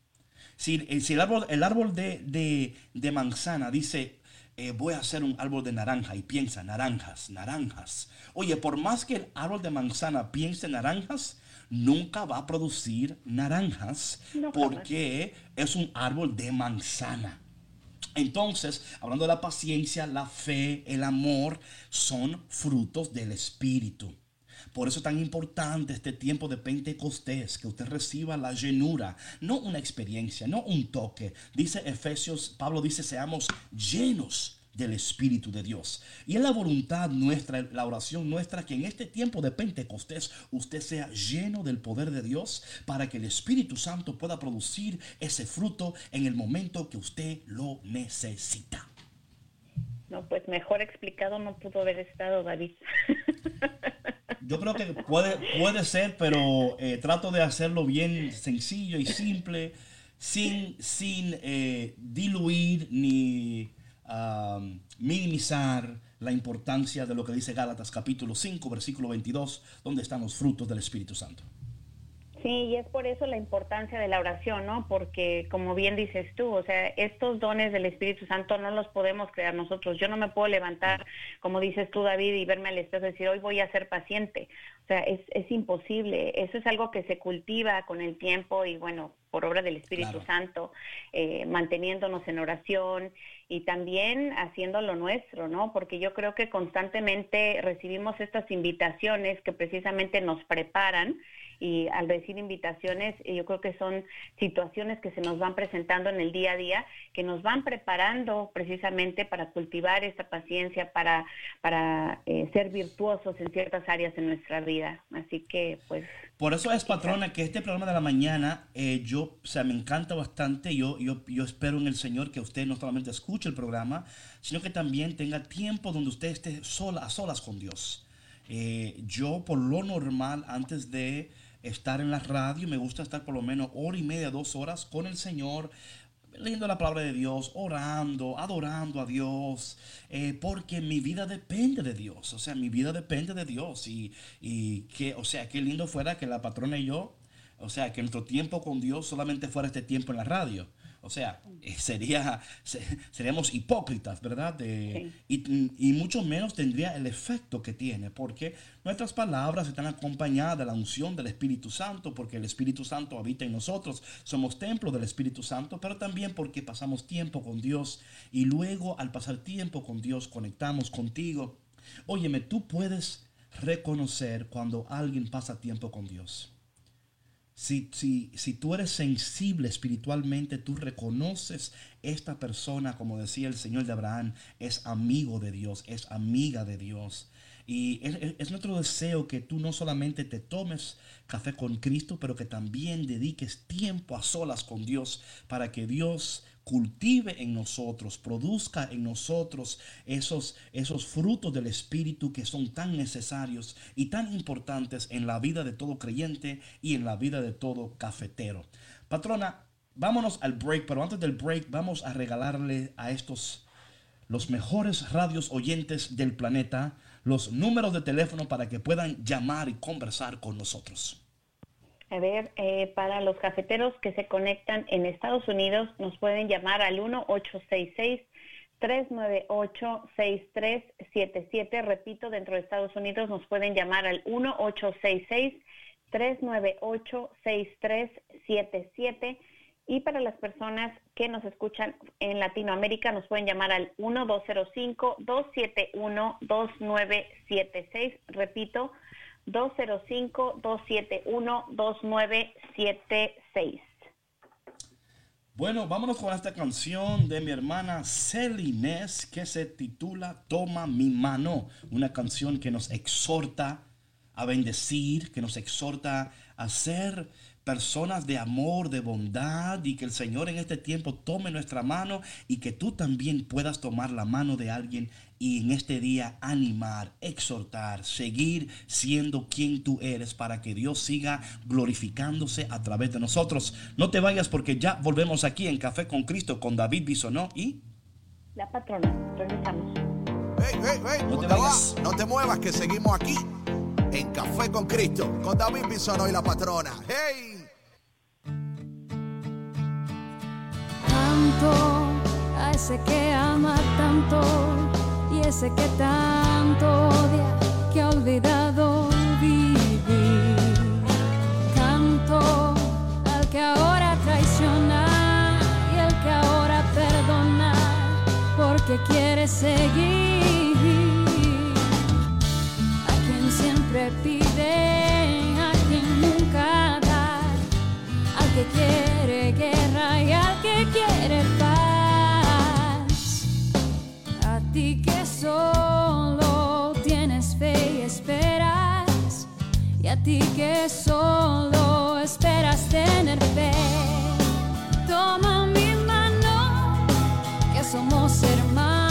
Si, eh, el árbol, el árbol de, manzana dice, eh, voy a hacer un árbol de naranja y piensa naranjas, naranjas. Oye, por más que el árbol de manzana piense naranjas, nunca va a producir naranjas porque es un árbol de manzana. Entonces, hablando de la paciencia, la fe, el amor, son frutos del Espíritu. Por eso es tan importante este tiempo de Pentecostés, que usted reciba la llenura, no una experiencia, no un toque. Dice Efesios, Pablo dice, seamos llenos del Espíritu de Dios. Y es la voluntad nuestra, la oración nuestra, que en este tiempo de Pentecostés usted sea lleno del poder de Dios para que el Espíritu Santo pueda producir ese fruto en el momento que usted lo necesita. No, pues mejor explicado no pudo haber estado David. Yo creo que puede, puede ser, pero eh, trato de hacerlo bien sencillo y simple, sin, sin eh, diluir ni minimizar la importancia de lo que dice Gálatas capítulo 5, versículo 22, donde están los frutos del Espíritu Santo. Sí, y es por eso la importancia de la oración, ¿no? Porque como bien dices tú, o sea, estos dones del Espíritu Santo no los podemos crear nosotros. Yo no me puedo levantar, como dices tú, David, y verme al espejo y decir, hoy voy a ser paciente. O sea, es, es imposible. Eso es algo que se cultiva con el tiempo y bueno, por obra del Espíritu Santo, eh, manteniéndonos en oración y también haciendo lo nuestro, ¿no? Porque yo creo que constantemente recibimos estas invitaciones que precisamente nos preparan y al decir invitaciones, eh, yo creo que son situaciones que se nos van presentando en el día a día, que nos van preparando precisamente para cultivar esta paciencia, para, para eh, ser virtuosos en ciertas áreas de nuestra vida. Así que, pues... Por eso es, patrona, que este programa de la mañana, eh, yo, o sea, me encanta bastante. Yo, yo, yo espero en el Señor que usted no solamente escuche el programa, sino que también tenga tiempo donde usted esté sola, a solas con Dios. yo, por lo normal, antes de estar en la radio, me gusta estar por lo menos hora y media, dos horas con el Señor, leyendo la palabra de Dios, orando, adorando a Dios, eh, porque mi vida depende de Dios, o sea, mi vida depende de Dios y, y que, o sea, qué lindo fuera que la patrona y yo, o sea, que nuestro tiempo con Dios solamente fuera este tiempo en la radio. O sea, eh, sería, seríamos hipócritas, ¿verdad? y, mucho menos tendría el efecto que tiene, porque nuestras palabras están acompañadas de la unción del Espíritu Santo, porque el Espíritu Santo habita en nosotros, somos templo del Espíritu Santo, pero también porque pasamos tiempo con Dios y luego al pasar tiempo con Dios conectamos contigo. Óyeme, tú puedes reconocer cuando alguien pasa tiempo con Dios. Si, si, tú eres sensible espiritualmente, tú reconoces esta persona, como decía el Señor de Abraham, es amigo de Dios, es amiga de Dios. Y es, nuestro deseo que tú no solamente te tomes café con Cristo, pero que también dediques tiempo a solas con Dios para que Dios cultive en nosotros, produzca en nosotros esos, esos frutos del Espíritu que son tan necesarios y tan importantes en la vida de todo creyente y en la vida de todo cafetero. Patrona, vámonos al break, pero antes del break vamos a regalarle a estos los mejores radios oyentes del planeta los números de teléfono para que puedan llamar y conversar con nosotros. A ver, eh, para los cafeteros que se conectan en Estados Unidos, nos pueden llamar al 1-866. 398-6377. Repito, dentro de Estados Unidos nos pueden llamar al 1866-398-6377. Y para las personas que nos escuchan en Latinoamérica nos pueden llamar al 1205-271-2976. Repito, 205-271-2976. Bueno, vámonos con esta canción de mi hermana Celinés que se titula Toma mi mano, una canción que nos exhorta a bendecir, que nos exhorta a ser personas de amor, de bondad y que el Señor en este tiempo tome nuestra mano y que tú también puedas tomar la mano de alguien y en este día animar, exhortar, seguir siendo quien tú eres para que Dios siga glorificándose a través de nosotros. No te vayas porque ya volvemos aquí en Café con Cristo con David Bisonó y La patrona, regresamos. Hey, hey, hey, No te vayas. No te muevas que seguimos aquí en Café con Cristo con David Bisono y la patrona. ¡Hey! tanto, a ese que ama tanto y ese que tanto odia, que ha olvidado vivir. Canto al que ahora traiciona y el que ahora perdona, porque quiere seguir. Pide, a quien nunca da al que quiere guerra y al que quiere paz. A ti que solo tienes fe y esperas, y a ti que solo esperas tener fe. Toma mi mano, que somos hermanos,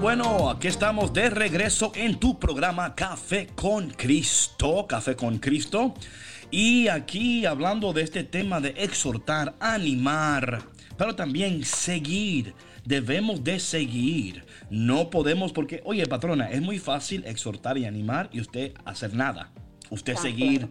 Bueno, aquí estamos de regreso en tu programa Café con Cristo, Café con Cristo. Y aquí hablando de este tema de exhortar, animar, pero también seguir. Debemos de seguir. No podemos porque, oye, patrona, es muy fácil exhortar y animar y usted hacer nada usted seguir,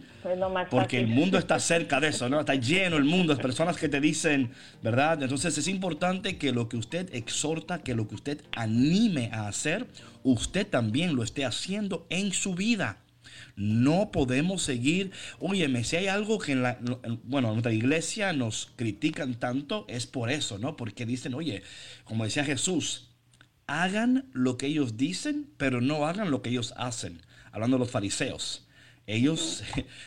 porque el mundo está cerca de eso, ¿no? Está lleno el mundo de personas que te dicen, ¿verdad? Entonces es importante que lo que usted exhorta, que lo que usted anime a hacer, usted también lo esté haciendo en su vida. No podemos seguir, óyeme, si hay algo que en la, en- bueno, en nuestra iglesia nos critican tanto, es por eso, ¿no? Porque dicen, oye, como decía Jesús, hagan lo que ellos dicen, pero no hagan lo que ellos hacen. Hablando de los fariseos. Ellos,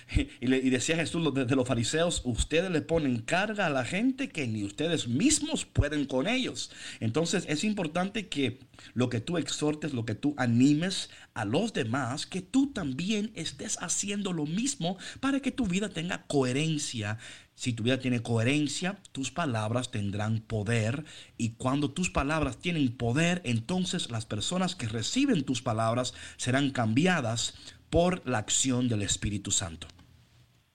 y, le- y decía Jesús lo de, de los fariseos, ustedes le ponen carga a la gente que ni ustedes mismos pueden con ellos. Entonces es importante que lo que tú exhortes, lo que tú animes a los demás, que tú también estés haciendo lo mismo para que tu vida tenga coherencia. Si tu vida tiene coherencia, tus palabras tendrán poder y cuando tus palabras tienen poder, entonces las personas que reciben tus palabras serán cambiadas por la acción del Espíritu Santo.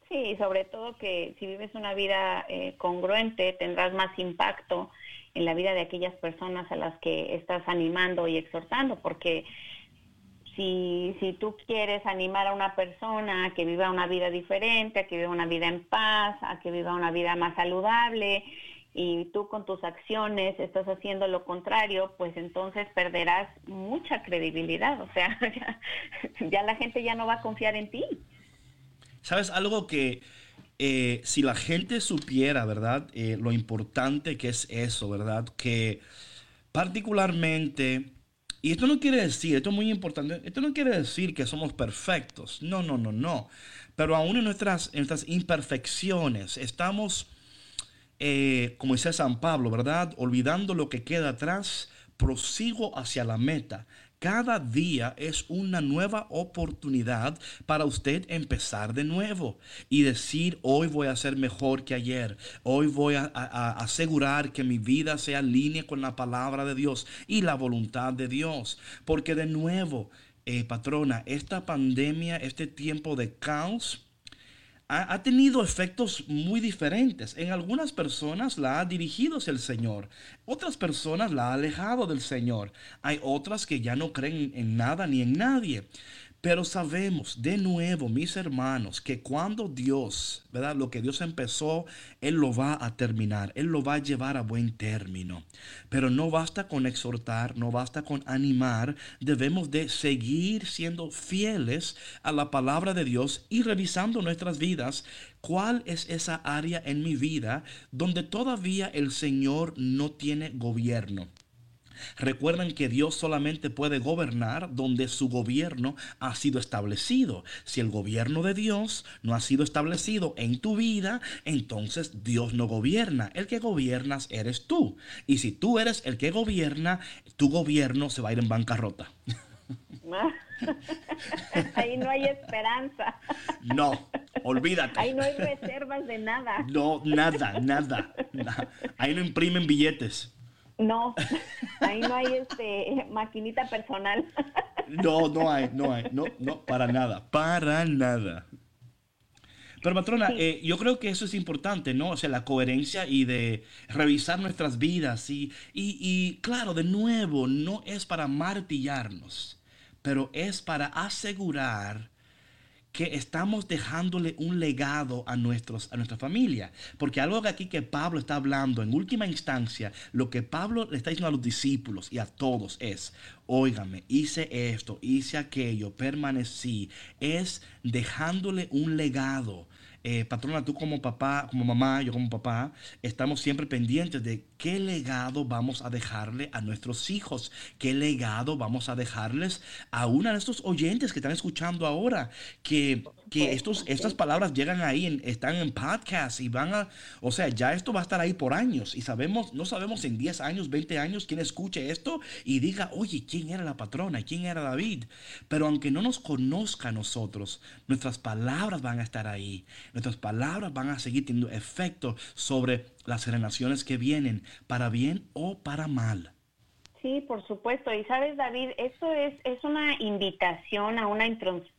Sí, sobre todo que si vives una vida eh, congruente tendrás más impacto en la vida de aquellas personas a las que estás animando y exhortando, porque si, si tú quieres animar a una persona a que viva una vida diferente, a que viva una vida en paz, a que viva una vida más saludable, y tú con tus acciones estás haciendo lo contrario, pues entonces perderás mucha credibilidad. O sea, ya, ya la gente ya no va a confiar en ti. ¿Sabes algo que eh, si la gente supiera, verdad, Eh, lo importante que es eso, verdad, que particularmente, y esto no quiere decir, esto es muy importante, esto no quiere decir que somos perfectos, no, no, no, no, pero aún en nuestras, en nuestras imperfecciones estamos, eh, como dice San Pablo, ¿verdad? Olvidando lo que queda atrás, prosigo hacia la meta. Cada día es una nueva oportunidad para usted empezar de nuevo y decir, hoy voy a ser mejor que ayer, hoy voy a, a- asegurar que mi vida sea en línea con la palabra de Dios y la voluntad de Dios. Porque de nuevo, eh, patrona, esta pandemia, este tiempo de caos, ha, tenido efectos muy diferentes. En algunas personas la ha dirigido hacia el Señor, otras personas la ha alejado del Señor. Hay otras que ya no creen en nada ni en nadie. Pero sabemos de nuevo, mis hermanos, que cuando Dios, ¿verdad? Lo que Dios empezó, Él lo va a terminar, Él lo va a llevar a buen término. Pero no basta con exhortar, no basta con animar, debemos de seguir siendo fieles a la palabra de Dios y revisando nuestras vidas, cuál es esa área en mi vida donde todavía el Señor no tiene gobierno. Recuerden que Dios solamente puede gobernar donde su gobierno ha sido establecido. Si el gobierno de Dios no ha sido establecido en tu vida, entonces Dios no gobierna. El que gobiernas eres tú. Y si tú eres el que gobierna, tu gobierno se va a ir en bancarrota. Ahí no hay esperanza. No, olvídate. Ahí no hay reservas de nada. No, nada, nada. na- Ahí no imprimen billetes. No, ahí no hay este maquinita personal. No, no hay, no hay, no, no, para nada, para nada. Pero patrona, eh, yo creo que eso es importante, ¿no? O sea, la coherencia y de revisar nuestras vidas y, y, y claro, de nuevo, no es para martillarnos, pero es para asegurar que estamos dejándole un legado a, nuestros, a nuestra familia. Porque algo que aquí que Pablo está hablando, en última instancia, lo que Pablo le está diciendo a los discípulos y a todos es, óigame, hice esto, hice aquello, permanecí, es dejándole un legado. Eh, patrona, tú como papá, como mamá, yo como papá, estamos siempre pendientes de qué legado vamos a dejarle a nuestros hijos, qué legado vamos a dejarles a uno de estos oyentes que están escuchando ahora, que, que estos, estas palabras llegan ahí, en- están en podcast y van a, o sea, ya esto va a estar ahí por años y sabemos, no sabemos en 10 años, 20 años quién escuche esto y diga, oye, ¿quién era la patrona? ¿Quién era David? Pero aunque no nos conozca a nosotros, nuestras palabras van a estar ahí. Nuestras palabras van a seguir teniendo efecto sobre las generaciones que vienen, para bien o para mal. Sí, por supuesto. Y sabes, David, esto es, es una invitación a una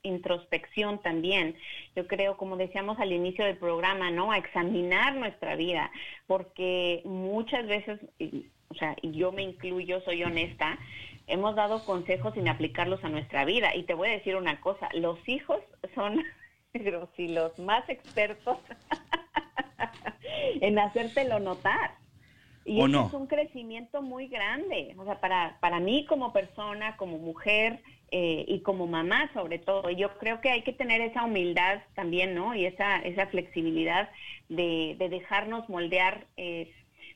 introspección también. Yo creo, como decíamos al inicio del programa, ¿no? A examinar nuestra vida, porque muchas veces, o sea, yo me incluyo, soy honesta, hemos dado consejos sin aplicarlos a nuestra vida. Y te voy a decir una cosa, los hijos son, si los más expertos en hacértelo notar. Y es un crecimiento muy grande, o sea, para, para mí como persona, como mujer eh, y como mamá sobre todo. Y yo creo que hay que tener esa humildad también, ¿no? Y esa, esa flexibilidad de, de dejarnos moldear eh,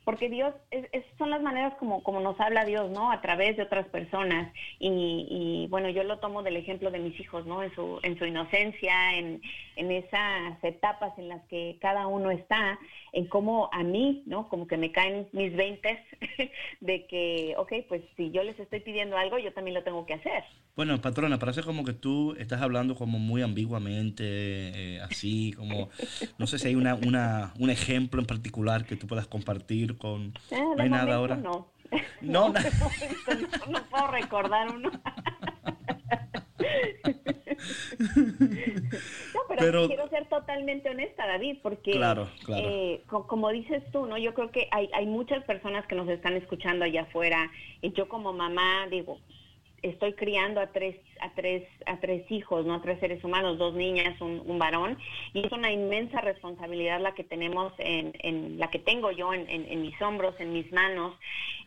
porque Dios, es, son las maneras como, como nos habla Dios, ¿no? A través de otras personas. Y, bueno, yo lo tomo del ejemplo de mis hijos, ¿no? En su, en su inocencia, en, en esas etapas en las que cada uno está, en cómo a mí, ¿no? Como que me caen mis veintes de que, ok, pues si yo les estoy pidiendo algo, yo también lo tengo que hacer. Bueno, patrona, parece como que tú estás hablando como muy ambiguamente, eh, así, como, no sé si hay una, una, un ejemplo en particular que tú puedas compartir con... Eh, no hay nada ahora. No, no, no, no puedo recordar uno. no, pero, quiero ser totalmente honesta, David, porque claro, claro. Eh, como dices tú, ¿no? Yo creo que hay, hay muchas personas que nos están escuchando allá afuera. Y yo como mamá digo, estoy criando a tres, a tres, a tres hijos, ¿no? A tres seres humanos, dos niñas, un, varón, y es una inmensa responsabilidad la que tenemos en, en la que tengo yo en, en, mis hombros, en mis manos,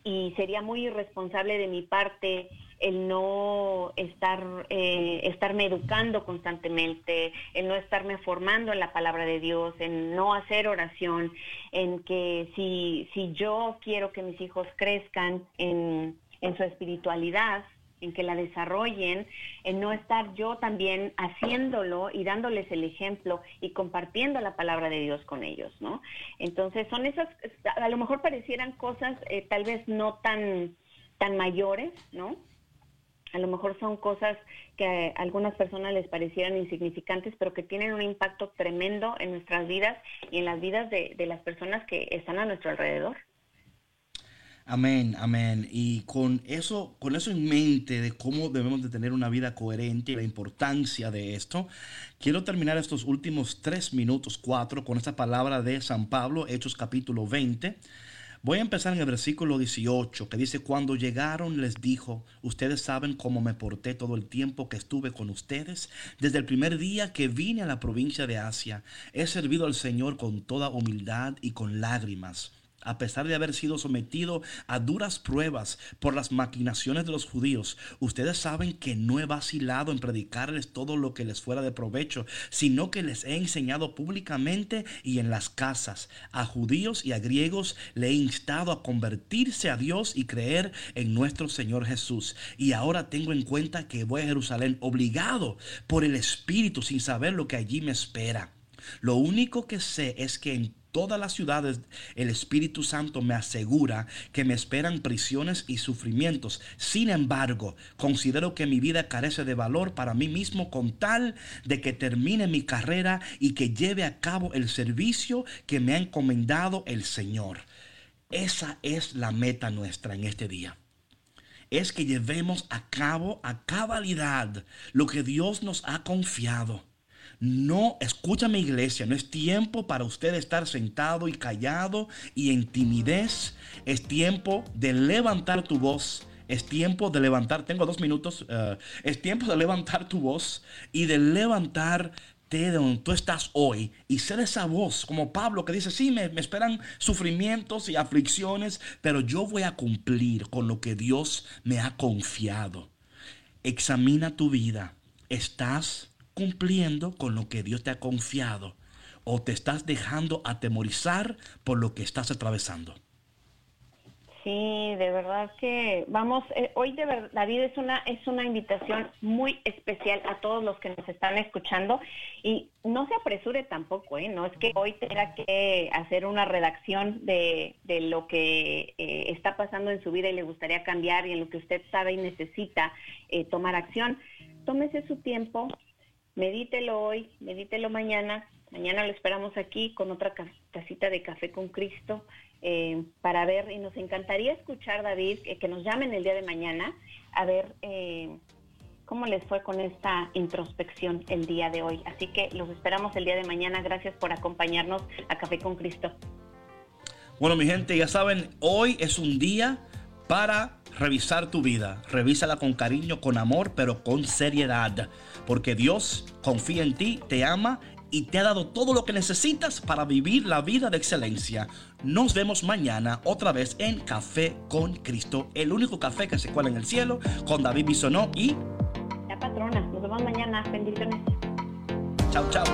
y sería muy irresponsable de mi parte el no estar, eh, estarme educando constantemente, el no estarme formando en la palabra de Dios, en no hacer oración, en que si, si yo quiero que mis hijos crezcan en, en su espiritualidad, en que la desarrollen, en no estar yo también haciéndolo y dándoles el ejemplo y compartiendo la palabra de Dios con ellos, ¿no? Entonces son esas, a lo mejor parecieran cosas eh, tal vez no tan, tan mayores, ¿no? A lo mejor son cosas que a algunas personas les parecieran insignificantes, pero que tienen un impacto tremendo en nuestras vidas y en las vidas de, de las personas que están a nuestro alrededor. Amén, amén. Y con eso, con eso en mente de cómo debemos de tener una vida coherente y la importancia de esto, quiero terminar estos últimos tres minutos, cuatro, con esta palabra de San Pablo, Hechos capítulo 20. Voy a empezar en el versículo 18, que dice, cuando llegaron les dijo, ustedes saben cómo me porté todo el tiempo que estuve con ustedes, desde el primer día que vine a la provincia de Asia, he servido al Señor con toda humildad y con lágrimas a pesar de haber sido sometido a duras pruebas por las maquinaciones de los judíos, ustedes saben que no he vacilado en predicarles todo lo que les fuera de provecho, sino que les he enseñado públicamente y en las casas. A judíos y a griegos le he instado a convertirse a Dios y creer en nuestro Señor Jesús. Y ahora tengo en cuenta que voy a Jerusalén obligado por el Espíritu sin saber lo que allí me espera. Lo único que sé es que en todas las ciudades el Espíritu Santo me asegura que me esperan prisiones y sufrimientos. Sin embargo, considero que mi vida carece de valor para mí mismo con tal de que termine mi carrera y que lleve a cabo el servicio que me ha encomendado el Señor. Esa es la meta nuestra en este día es que llevemos a cabo a cabalidad lo que Dios nos ha confiado. No, escúchame iglesia, no es tiempo para usted estar sentado y callado y en timidez. Es tiempo de levantar tu voz. Es tiempo de levantar, tengo dos minutos, eh, es tiempo de levantar tu voz y de levantarte de donde tú estás hoy y ser esa voz como Pablo que dice, sí, me, me esperan sufrimientos y aflicciones, pero yo voy a cumplir con lo que Dios me ha confiado. Examina tu vida. ¿Estás cumpliendo con lo que Dios te ha confiado o te estás dejando atemorizar por lo que estás atravesando. Sí, de verdad que vamos, eh, hoy de verdad, David, es una, es una invitación muy especial a todos los que nos están escuchando y no se apresure tampoco, ¿eh? no es que hoy tenga que hacer una redacción de, de lo que eh, está pasando en su vida y le gustaría cambiar y en lo que usted sabe y necesita eh, tomar acción. Tómese su tiempo, medítelo hoy, medítelo mañana. Mañana lo esperamos aquí con otra casita de café con Cristo. eh, para ver, y nos encantaría escuchar, David, que, que nos llamen el día de mañana a ver eh, cómo les fue con esta introspección el día de hoy. Así que los esperamos el día de mañana. Gracias por acompañarnos a Café con Cristo. Bueno, mi gente, ya saben, hoy es un día para revisar tu vida. Revísala con cariño, con amor, pero con seriedad. Porque Dios confía en ti, te ama y te ha dado todo lo que necesitas para vivir la vida de excelencia. Nos vemos mañana otra vez en Café con Cristo, el único café que se cuela en el cielo, con David Bisonó y... La patrona, nos vemos mañana. Bendiciones. Chao, chao.